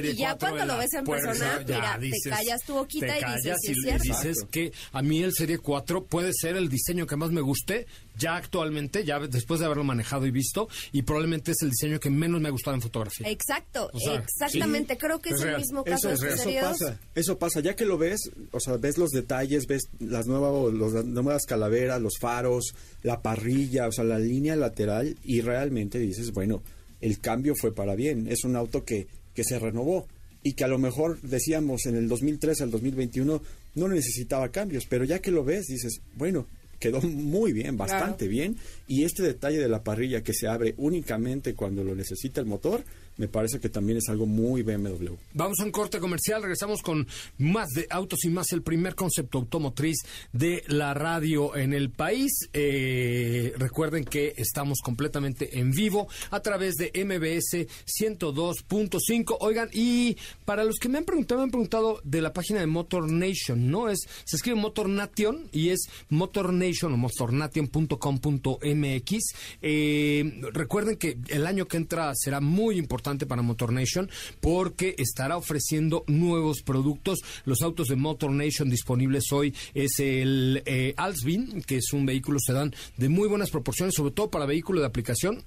Speaker 4: diseño. y ya
Speaker 1: 4
Speaker 4: cuando lo ves en persona, mira,
Speaker 1: dices-
Speaker 4: te callas tu boquita
Speaker 1: te
Speaker 4: y dices,
Speaker 1: callas
Speaker 4: sí, es
Speaker 1: y dices que a mí el Serie 4 puede ser el diseño que más me guste ya actualmente, ya después de haberlo manejado y visto, y probablemente es el diseño que menos me ha gustado en fotografía.
Speaker 4: Exacto,
Speaker 1: O sea,
Speaker 4: exactamente.
Speaker 1: sí,
Speaker 4: Creo que
Speaker 1: es
Speaker 4: es, el mismo caso
Speaker 6: Eso,
Speaker 4: de
Speaker 6: eso
Speaker 4: Serie 2.
Speaker 6: pasa, eso pasa. Ya que lo ves, o sea, ves los detalles, ves las nuevas, los- las nuevas calaveras, los faros, la parrilla, o sea, la línea lateral y realmente dices, bueno, el cambio fue para bien. Es un auto que, que se renovó y que a lo mejor decíamos en el 2013 al 2021 no necesitaba cambios, pero ya que lo ves dices, bueno, quedó muy bien, bastante bien. Y este detalle de la parrilla que se abre únicamente cuando lo necesita el motor, me parece que también es algo muy BMW.
Speaker 1: Vamos a un corte comercial, regresamos con más de Autos y Más, el primer concepto automotriz de la radio en el país. Eh, recuerden que estamos completamente en vivo a través de MBS 102.5. Oigan, y para los que me han preguntado, me han preguntado de la página de Motor Nation, ¿no? Es, se escribe Motor Nation y es Motor Nation o motornation.com.mx. Eh, recuerden que el año que entra será muy importante para Motor Nation porque estará ofreciendo nuevos productos. Los autos de Motor Nation disponibles hoy es el eh, Alsvin, que es un vehículo sedán de muy buenas proporciones, sobre todo para vehículo de aplicación.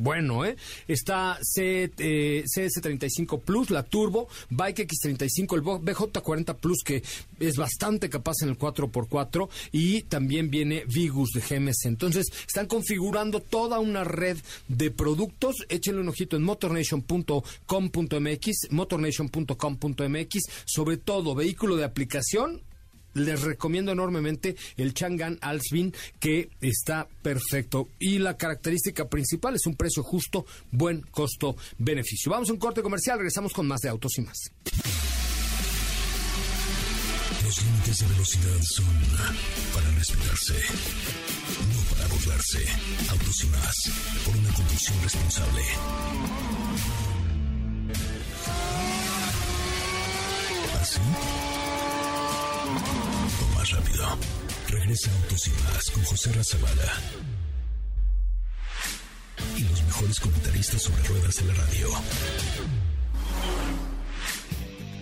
Speaker 1: Bueno, ¿eh? Está C, eh, CS35 Plus, la Turbo, Bike X35, el BJ40 Plus, que es bastante capaz en el 4x4, y también viene Vigus de GMC. Entonces, están configurando toda una red de productos. Échenle un ojito en motornation.com.mx, motornation.com.mx, sobre todo vehículo de aplicación les recomiendo enormemente el Chang'an Alsvin que está perfecto y la característica principal es un precio justo, buen costo beneficio. Vamos a un corte comercial, regresamos con más de autos y más.
Speaker 2: Los límites de velocidad son para respetarse, no para burlarse. Autos y más, por una conducción responsable. ¿Así? Rápido. Regresa Autos y más con José Razabala. Y los mejores comentaristas sobre ruedas de la radio.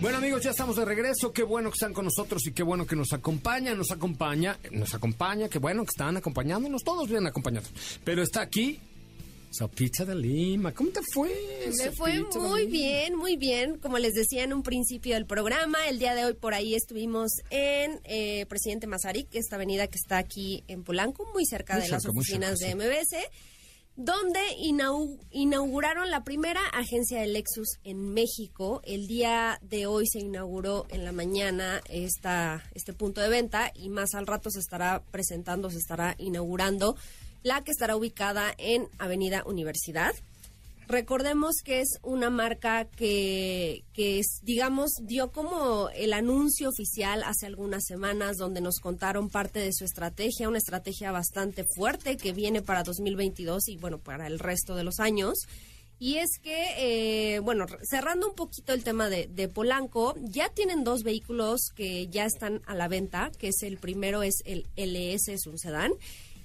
Speaker 1: Bueno amigos, ya estamos de regreso. Qué bueno que están con nosotros y qué bueno que nos acompañan. Nos acompaña, nos acompaña. Qué bueno que están acompañándonos. Todos bien acompañados. Pero está aquí Sopita de Lima. ¿Cómo te fue?
Speaker 4: Me fue muy bien, muy bien. Como les decía en un principio del programa, el día de hoy por ahí estuvimos en eh, Presidente Mazarik, esta avenida que está aquí en Polanco, muy cerca
Speaker 1: Muy
Speaker 4: de las
Speaker 1: cerca,
Speaker 4: oficinas
Speaker 1: cerca,
Speaker 4: de MBS, donde inau- inauguraron la primera agencia de Lexus en México. El día de hoy se inauguró en la mañana esta, este punto de venta y más al rato se estará presentando, se estará inaugurando la que estará ubicada en Avenida Universidad. Recordemos que es una marca que, que es, digamos, dio como el anuncio oficial hace algunas semanas donde nos contaron parte de su estrategia, una estrategia bastante fuerte que viene para 2022 y bueno, para el resto de los años. Y es que, eh, bueno, cerrando un poquito el tema de, de Polanco, ya tienen dos vehículos que ya están a la venta, que es el primero es el LS, es un sedán,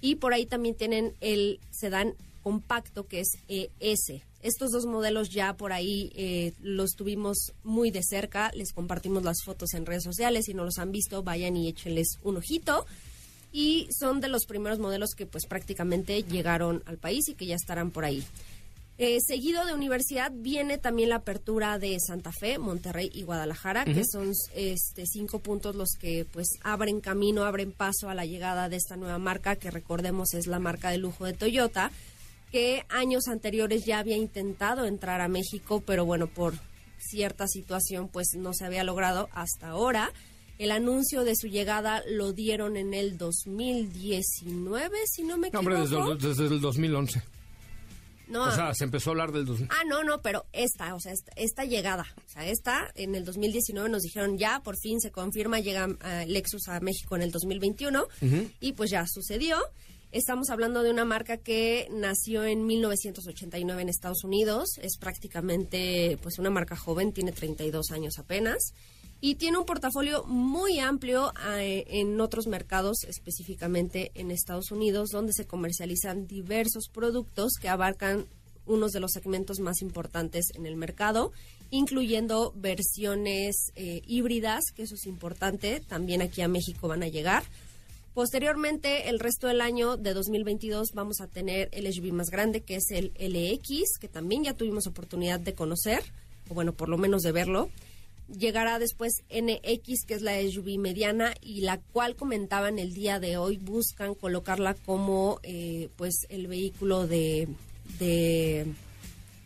Speaker 4: y por ahí también tienen el sedán compacto que es ES. Estos dos modelos ya por ahí eh, los tuvimos muy de cerca, les compartimos las fotos en redes sociales, si no los han visto vayan y échenles un ojito. Y son de los primeros modelos que pues prácticamente llegaron al país y que ya estarán por ahí. Eh, seguido de universidad viene también la apertura de Santa Fe, Monterrey y Guadalajara, que son este, cinco puntos los que pues abren camino, abren paso a la llegada de esta nueva marca, que recordemos es la marca de lujo de Toyota, que años anteriores ya había intentado entrar a México, pero bueno, por cierta situación pues no se había logrado hasta ahora. El anuncio de su llegada lo dieron en el 2019, si no me equivoco.
Speaker 1: No, hombre, desde, desde el 2011.
Speaker 4: No,
Speaker 1: O sea, se empezó a hablar del 2000.
Speaker 4: Ah, no, no, pero esta, o sea, esta, esta llegada, o sea, esta en el 2019 nos dijeron ya, por fin se confirma, llega ah, Lexus a México en el 2021 y pues ya sucedió. Estamos hablando de una marca que nació en 1989 en Estados Unidos, es prácticamente pues una marca joven, tiene 32 años apenas y tiene un portafolio muy amplio eh, en otros mercados, específicamente en Estados Unidos, donde se comercializan diversos productos que abarcan unos de los segmentos más importantes en el mercado, incluyendo versiones eh, híbridas, que eso es importante, también aquí a México van a llegar. Posteriormente, el resto del año de 2022 vamos a tener el SUV más grande, que es el LX, que también ya tuvimos oportunidad de conocer, o bueno, por lo menos de verlo. Llegará después NX, que es la SUV mediana y la cual comentaban el día de hoy, buscan colocarla como eh, pues el vehículo de, de,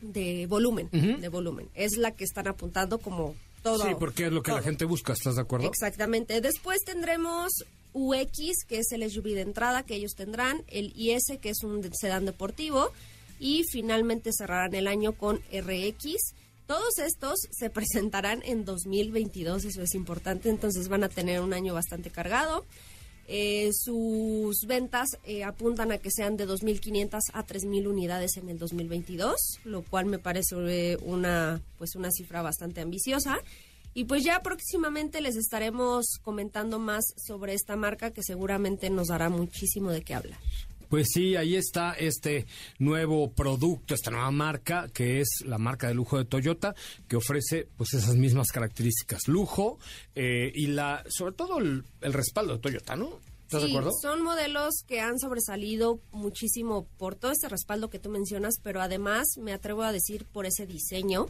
Speaker 4: de volumen, de volumen. Es la que están apuntando como todo.
Speaker 1: Sí, porque es lo que la gente busca, ¿estás de acuerdo?
Speaker 4: Exactamente. Después tendremos UX, que es el SUV de entrada que ellos tendrán, el IS, que es un sedán deportivo, y finalmente cerrarán el año con RX. Todos estos se *laughs* presentarán en 2022, eso es importante, entonces van a tener un año bastante cargado. Eh, sus ventas eh, apuntan a que sean de 2.500 a 3.000 unidades en el 2022, lo cual me parece eh, una, pues una cifra bastante ambiciosa. Y pues ya próximamente les estaremos comentando más sobre esta marca que seguramente nos dará muchísimo de qué hablar.
Speaker 1: Pues sí, ahí está este nuevo producto, esta nueva marca, que es la marca de lujo de Toyota, que ofrece pues esas mismas características, lujo eh, y la, sobre todo el, el respaldo de Toyota, ¿no? ¿Estás de
Speaker 4: Sí,
Speaker 1: acuerdo?
Speaker 4: son modelos que han sobresalido muchísimo por todo este respaldo que tú mencionas, pero además me atrevo a decir por ese diseño.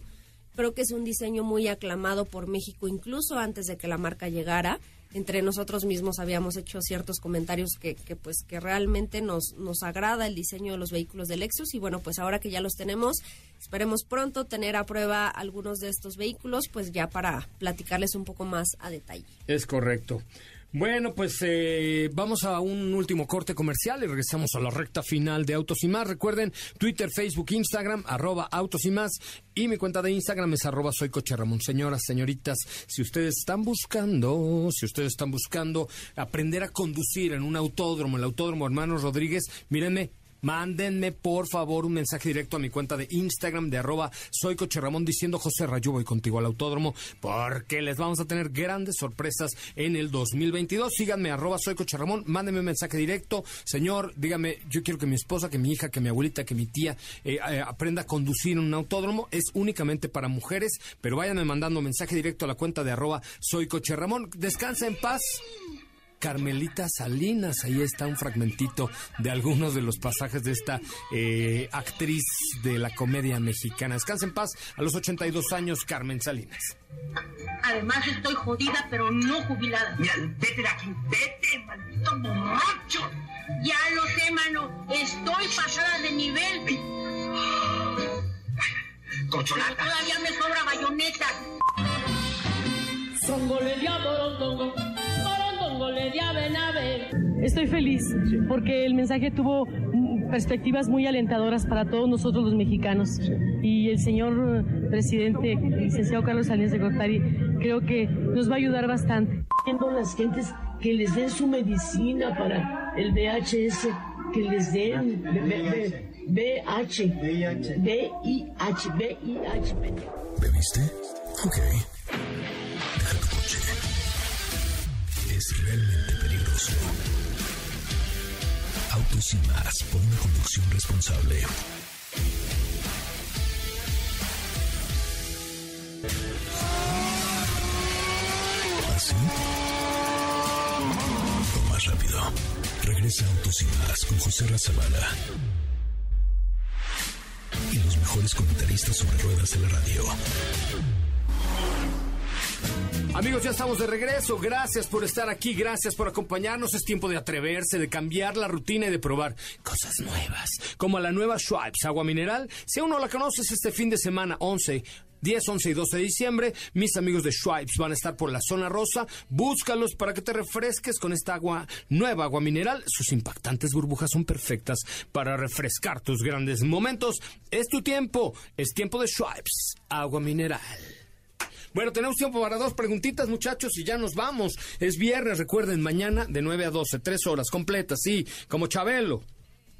Speaker 4: Creo que es un diseño muy aclamado por México, incluso antes de que la marca llegara. Entre nosotros mismos habíamos hecho ciertos comentarios que, que, pues que realmente nos, nos agrada el diseño de los vehículos de Lexus y bueno, pues ahora que ya los tenemos, esperemos pronto tener a prueba algunos de estos vehículos, pues ya para platicarles un poco más a detalle.
Speaker 1: Es correcto. Bueno, pues eh, vamos a un último corte comercial y regresamos a la recta final de Autos y Más. Recuerden, Twitter, Facebook, Instagram, arroba Autos y Más. Y mi cuenta de Instagram es arroba soy Coche. Señoras, señoritas, si ustedes están buscando, si ustedes están buscando aprender a conducir en un autódromo, el Autódromo Hermanos Rodríguez, mírenme, Mándenme por favor un mensaje directo a mi cuenta de Instagram de arroba soy Coche Ramón diciendo José Rayo voy contigo al autódromo porque les vamos a tener grandes sorpresas en el 2022. Síganme arroba soy Coche Ramón, mándenme un mensaje directo. Señor, dígame, yo quiero que mi esposa, que mi hija, que mi abuelita, que mi tía eh, eh, aprenda a conducir un autódromo. Es únicamente para mujeres, pero váyanme mandando mensaje directo a la cuenta de arroba soy Coche Ramón. Descansa en paz. Carmelita Salinas. Ahí está un fragmentito de algunos de los pasajes de esta eh, actriz de la comedia mexicana. Descansa en paz a los 82 años, Carmen Salinas.
Speaker 8: Además estoy jodida, pero no jubilada.
Speaker 9: Mira, vete de aquí, vete, maldito borracho.
Speaker 8: Ya lo sé, mano. Estoy pasada de nivel.
Speaker 9: Cocholata.
Speaker 8: todavía me sobra bayoneta.
Speaker 10: Estoy feliz porque el mensaje tuvo perspectivas muy alentadoras para todos nosotros los mexicanos. Y el señor presidente, licenciado Carlos Salinas de Gortari, creo que nos va a ayudar bastante.
Speaker 11: a las gentes que les den su medicina para el VHS, que les den B- B- B- VH, VIH, VIH.
Speaker 2: ¿Bebiste? Ok. Deja tu coche. Realmente peligroso. Autos y más por una conducción responsable. ¿Así? O más rápido. Regresa Autos y más con José Razabala. Y los mejores comentaristas sobre ruedas de la radio.
Speaker 1: Amigos, ya estamos de regreso. Gracias por estar aquí, gracias por acompañarnos. Es tiempo de atreverse, de cambiar la rutina y de probar cosas nuevas, como la nueva Schweppes agua mineral. Si aún no la conoces, este fin de semana 11 10, 11 y 12 de diciembre, mis amigos de Schweppes van a estar por la zona rosa. Búscalos para que te refresques con esta agua nueva, agua mineral. Sus impactantes burbujas son perfectas para refrescar tus grandes momentos. Es tu tiempo, es tiempo de Schweppes, agua mineral. Bueno, tenemos tiempo para dos preguntitas, muchachos, y ya nos vamos. Es viernes, recuerden, mañana de 9 a 12, tres horas completas, sí, como Chabelo,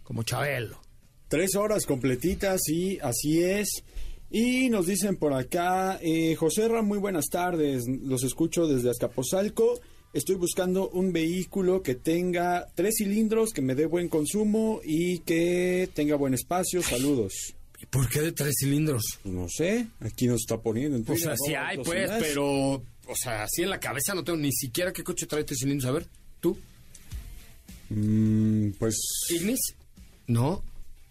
Speaker 1: como Chabelo.
Speaker 6: Tres horas completitas, sí, así es. Y nos dicen por acá, eh, José Ra, muy buenas tardes, los escucho desde Azcapotzalco. Estoy buscando un vehículo que tenga tres cilindros, que me dé buen consumo y que tenga buen espacio. Saludos.
Speaker 1: ¿Y por qué de tres cilindros?
Speaker 6: No sé, aquí nos está poniendo. En
Speaker 1: O sea, sí hay, pues, pero, o sea, así en la cabeza no tengo ni siquiera qué coche trae tres cilindros. A ver, ¿tú?
Speaker 6: Mm, pues...
Speaker 1: ¿Ignis? No.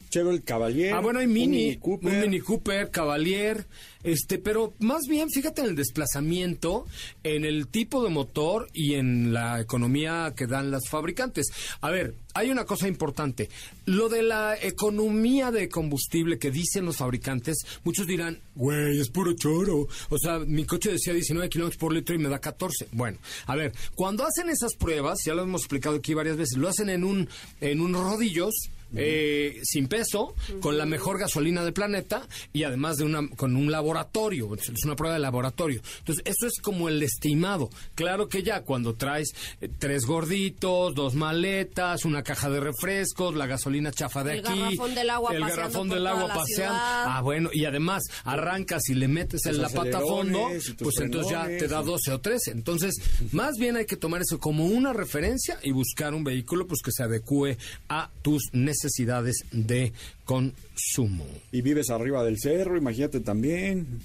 Speaker 6: Chevrolet Cavalier.
Speaker 1: Ah, bueno, hay
Speaker 6: un
Speaker 1: Mini,
Speaker 6: Cooper.
Speaker 1: un Mini Cooper, Cavalier, este, pero más bien, fíjate en el desplazamiento, en el tipo de motor y en la economía que dan las fabricantes. A ver, hay una cosa importante. Lo de la economía de combustible que dicen los fabricantes, muchos dirán, güey, es puro choro. O sea, mi coche decía 19 kilómetros por litro y me da 14. Bueno, a ver, cuando hacen esas pruebas, ya lo hemos explicado aquí varias veces, lo hacen en un, en un rodillos, eh, sin peso, con la mejor gasolina del planeta y además de una con un laboratorio, es una prueba de laboratorio. Entonces, eso es como el estimado. Claro que ya cuando traes eh, tres gorditos, dos maletas, una caja de refrescos, la gasolina chafa de
Speaker 4: El
Speaker 1: aquí,
Speaker 4: garrafón del agua
Speaker 1: el garrafón del agua paseando.
Speaker 4: ciudad.
Speaker 1: Ah, bueno, y además arrancas y le metes en la pata a fondo, pues entonces ya te da 12 o 13. Entonces, más bien hay que tomar eso como una referencia y buscar un vehículo pues que se adecue a tus necesidades de consumo.
Speaker 6: Y vives arriba del cerro, imagínate también.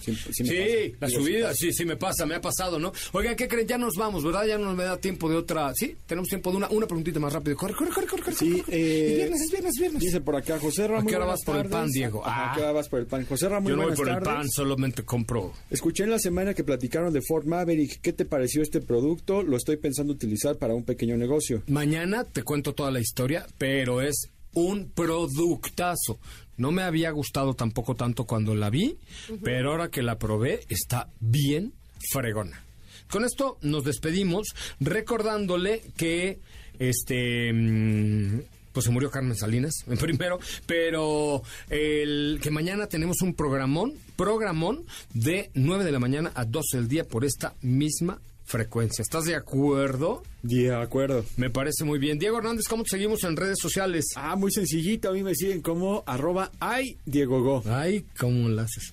Speaker 6: Sí, sí me
Speaker 1: Sí,
Speaker 6: pasa.
Speaker 1: la
Speaker 6: Digo,
Speaker 1: subida,
Speaker 6: sí
Speaker 1: sí, me pasa, me ha pasado, ¿no? Oigan, ¿qué creen? Ya nos vamos, ¿verdad? Ya no me da tiempo de otra. Sí, tenemos tiempo de una, una preguntita más rápido. Corre, corre, corre, corre. corre,
Speaker 6: Sí,
Speaker 1: corre.
Speaker 6: eh,
Speaker 1: Es viernes, es viernes, es viernes.
Speaker 6: Dice por acá José Ra,
Speaker 1: ¿A qué hora vas por el pan. Diego?
Speaker 6: Ajá, ¿A qué
Speaker 1: Ah.
Speaker 6: hora vas por el pan? José Ra, muy
Speaker 1: Yo no voy por el pan, solamente compro.
Speaker 6: Escuché en la semana que platicaron de Ford Maverick. ¿Qué te pareció este producto? Lo estoy pensando utilizar para un pequeño negocio.
Speaker 1: Mañana te cuento toda la historia, pero es un productazo. No me había gustado tampoco tanto cuando la vi, pero ahora que la probé está bien fregona. Con esto nos despedimos recordándole que este mm, pues se murió Carmen Salinas *laughs* primero, pero el que mañana tenemos un programón, programón de 9 de la mañana a 12 del día por esta misma frecuencia. ¿Estás de acuerdo?
Speaker 6: De acuerdo.
Speaker 1: Me parece muy bien. Diego Hernández, ¿cómo te seguimos en redes sociales?
Speaker 6: Ah, muy sencillito. A mí me siguen como arroba ay Diego Go.
Speaker 1: Ay, ¿cómo lo haces?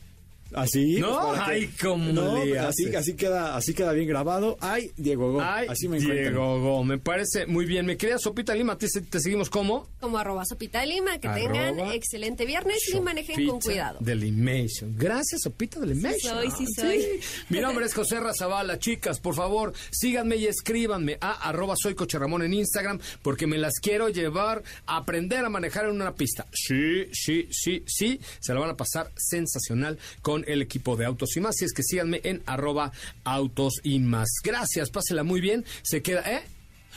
Speaker 6: Así.
Speaker 1: No,
Speaker 6: pues, que-
Speaker 1: ay, cómo
Speaker 6: no,
Speaker 1: le
Speaker 6: pues, así,
Speaker 1: haces.
Speaker 6: así queda, así queda bien grabado. Ay, Diego Go.
Speaker 1: Ay,
Speaker 6: así me.
Speaker 1: Diego Go, me parece muy bien. Me quería Sopita Lima, ¿te, te seguimos como?
Speaker 4: Como arroba sopita lima, que
Speaker 1: Arroba
Speaker 4: tengan excelente viernes y manejen con cuidado.
Speaker 1: De Limation. Gracias, Sopita de Limation.
Speaker 4: soy, sí soy.
Speaker 1: Mi nombre es José Razabala. Chicas, por favor, síganme y escríbanme a arroba soy Coche Ramón en Instagram porque me las quiero llevar a aprender a manejar en una pista. Sí, sí, sí, sí. Se la van a pasar sensacional con el equipo de Autos y Más. Si es que síganme en arroba Autos y Más. Gracias, pásela muy bien. Se queda, ¿eh?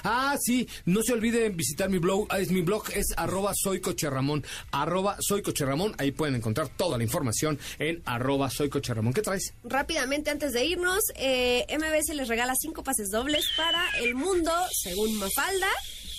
Speaker 1: Ah, sí, no se olviden visitar mi blog, es mi blog es arroba soy Coche Ramón, arroba soy Coche Ramón, ahí pueden encontrar toda la información en arroba soy Coche Ramón. ¿Qué traes?
Speaker 4: Rápidamente, antes de irnos, eh, MBS les regala cinco pases dobles para el mundo, según Mafalda.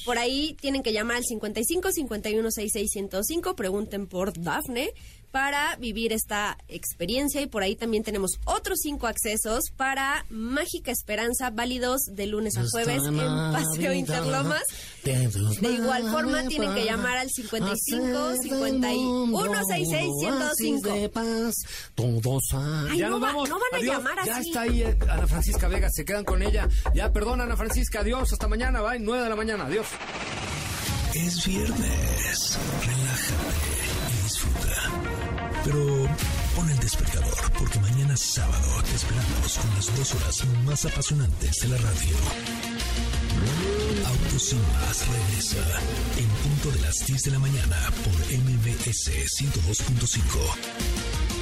Speaker 4: Por ahí tienen que llamar al 55 51 66 105, pregunten por Dafne para vivir esta experiencia y por ahí también tenemos otros cinco accesos para Mágica Esperanza válidos de lunes a jueves en Paseo Interlomas. De igual forma tienen que llamar al 55 51 66 105.
Speaker 1: Todos
Speaker 4: Ay,
Speaker 1: ya
Speaker 4: no
Speaker 1: nos
Speaker 4: va-
Speaker 1: vamos.
Speaker 4: no van a
Speaker 1: Adiós.
Speaker 4: llamar
Speaker 1: Ya
Speaker 4: así.
Speaker 1: está ahí eh, Ana Francisca Vega, se quedan con ella. Ya, perdón, Ana Francisca, adiós, hasta mañana, bye, 9 de la mañana, adiós.
Speaker 2: Es viernes. Relájate. Pero pon el despertador porque mañana sábado te esperamos con las dos horas más apasionantes de la radio. Autos más regresa en punto de las 10 de la mañana por MBS 102.5.